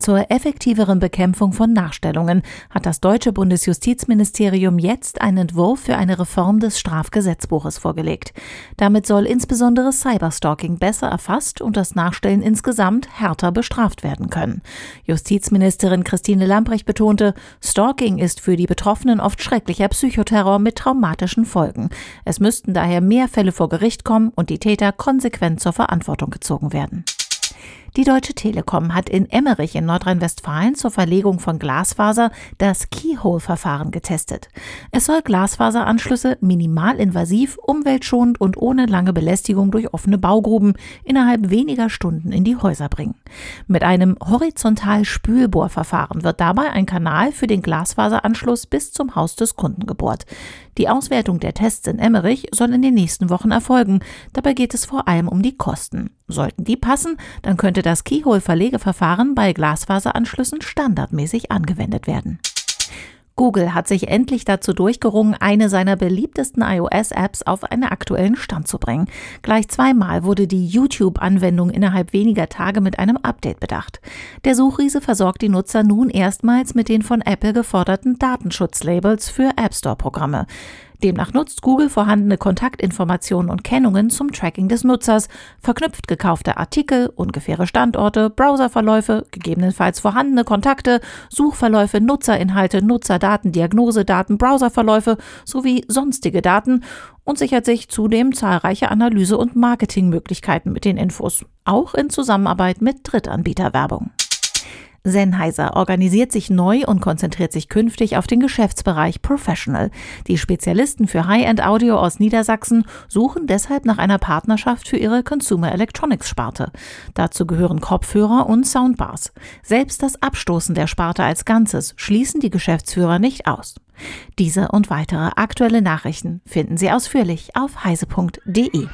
Zur effektiveren Bekämpfung von Nachstellungen hat das deutsche Bundesjustizministerium jetzt einen Entwurf für eine Reform des Strafgesetzbuches vorgelegt. Damit soll insbesondere Cyberstalking besser erfasst und das Nachstellen insgesamt härter bestraft werden können. Justizministerin Christine Lamprecht betonte, Stalking ist für die Betroffenen oft schrecklicher Psychoterror mit traumatischen Folgen. Es müssten daher mehr Fälle vor Gericht kommen und die Täter konsequent zur Verantwortung gezogen werden. Die Deutsche Telekom hat in Emmerich in Nordrhein-Westfalen zur Verlegung von Glasfaser das Keyhole-Verfahren getestet. Es soll Glasfaseranschlüsse minimalinvasiv, umweltschonend und ohne lange Belästigung durch offene Baugruben innerhalb weniger Stunden in die Häuser bringen. Mit einem Horizontal-Spülbohrverfahren wird dabei ein Kanal für den Glasfaseranschluss bis zum Haus des Kunden gebohrt. Die Auswertung der Tests in Emmerich soll in den nächsten Wochen erfolgen. Dabei geht es vor allem um die Kosten. Sollten die passen, dann könnte könnte das Keyhole-Verlegeverfahren bei Glasfaseranschlüssen standardmäßig angewendet werden. Google hat sich endlich dazu durchgerungen, eine seiner beliebtesten iOS-Apps auf einen aktuellen Stand zu bringen. Gleich zweimal wurde die YouTube-Anwendung innerhalb weniger Tage mit einem Update bedacht. Der Suchriese versorgt die Nutzer nun erstmals mit den von Apple geforderten Datenschutzlabels für App Store-Programme. Demnach nutzt Google vorhandene Kontaktinformationen und Kennungen zum Tracking des Nutzers, verknüpft gekaufte Artikel, ungefähre Standorte, Browserverläufe, gegebenenfalls vorhandene Kontakte, Suchverläufe, Nutzerinhalte, Nutzerdaten, Diagnosedaten, Browserverläufe sowie sonstige Daten und sichert sich zudem zahlreiche Analyse- und Marketingmöglichkeiten mit den Infos, auch in Zusammenarbeit mit Drittanbieterwerbung. Sennheiser organisiert sich neu und konzentriert sich künftig auf den Geschäftsbereich Professional. Die Spezialisten für High-End-Audio aus Niedersachsen suchen deshalb nach einer Partnerschaft für ihre Consumer Electronics Sparte. Dazu gehören Kopfhörer und Soundbars. Selbst das Abstoßen der Sparte als Ganzes schließen die Geschäftsführer nicht aus. Diese und weitere aktuelle Nachrichten finden Sie ausführlich auf heise.de.